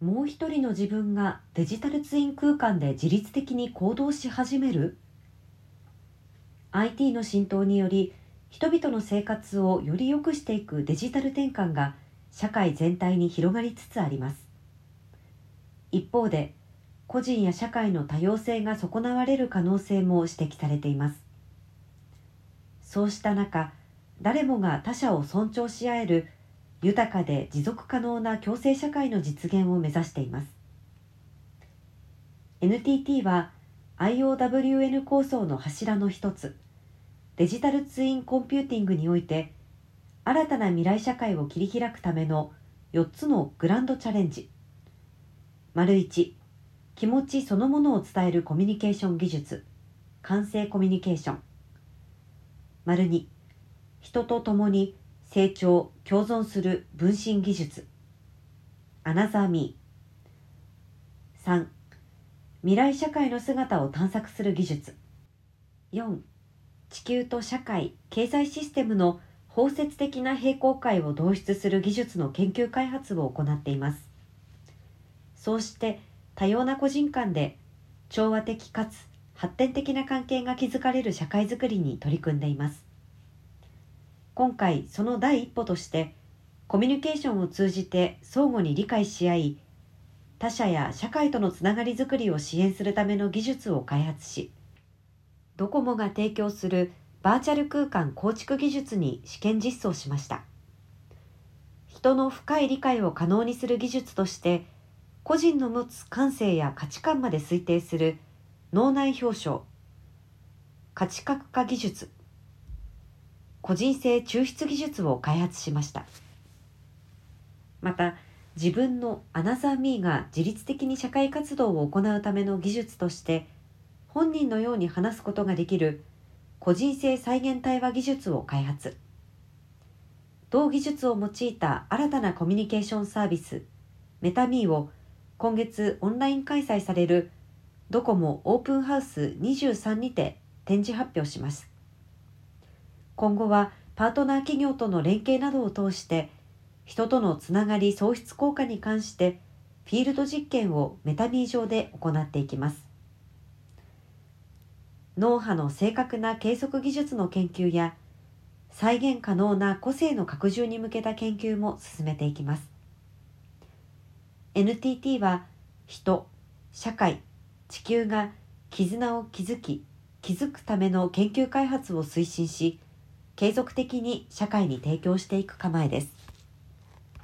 もう一人の自分がデジタルツイン空間で自律的に行動し始める？IT の浸透により人々の生活をより良くしていくデジタル転換が社会全体に広がりつつあります。一方で個人や社会の多様性が損なわれる可能性も指摘されています。そうした中誰もが他者を尊重し合える豊かで持続可能な共生社会の実現を目指しています。NTT は IOWN 構想の柱の一つデジタルツインコンピューティングにおいて新たな未来社会を切り開くための4つのグランドチャレンジ。丸1気持ちそのものを伝えるコミュニケーション技術完成コミュニケーション。丸2人と共に成長共存する分身技術。アナザーミー。3未来社会の姿を探索する技術。4地球と社会経済システムの包摂的な平行界を導出する技術の研究開発を行っています。そうして多様な個人間で調和的かつ発展的な関係が築かれる社会づくりに取り組んでいます。今回その第一歩としてコミュニケーションを通じて相互に理解し合い他者や社会とのつながりづくりを支援するための技術を開発しドコモが提供するバーチャル空間構築技術に試験実装しました。人の深い理解を可能にする技術として個人の持つ感性や価値観まで推定する脳内表彰価値格化技術。個人性抽出技術を開発しました。また自分のアナザーミーが自律的に社会活動を行うための技術として本人のように話すことができる個人性再現対話技術を開発。同技術を用いた新たなコミュニケーションサービスメタミーを今月オンライン開催されるドコモオープンハウス23にて展示発表します。今後はパートナー企業との連携などを通して人とのつながり創出効果に関してフィールド実験をメタミー上で行っていきます。脳波の正確な計測技術の研究や再現可能な個性の拡充に向けた研究も進めていきます。NTT は人社会地球が絆を築き気づくための研究開発を推進し継続的に社会に提供していく構えです。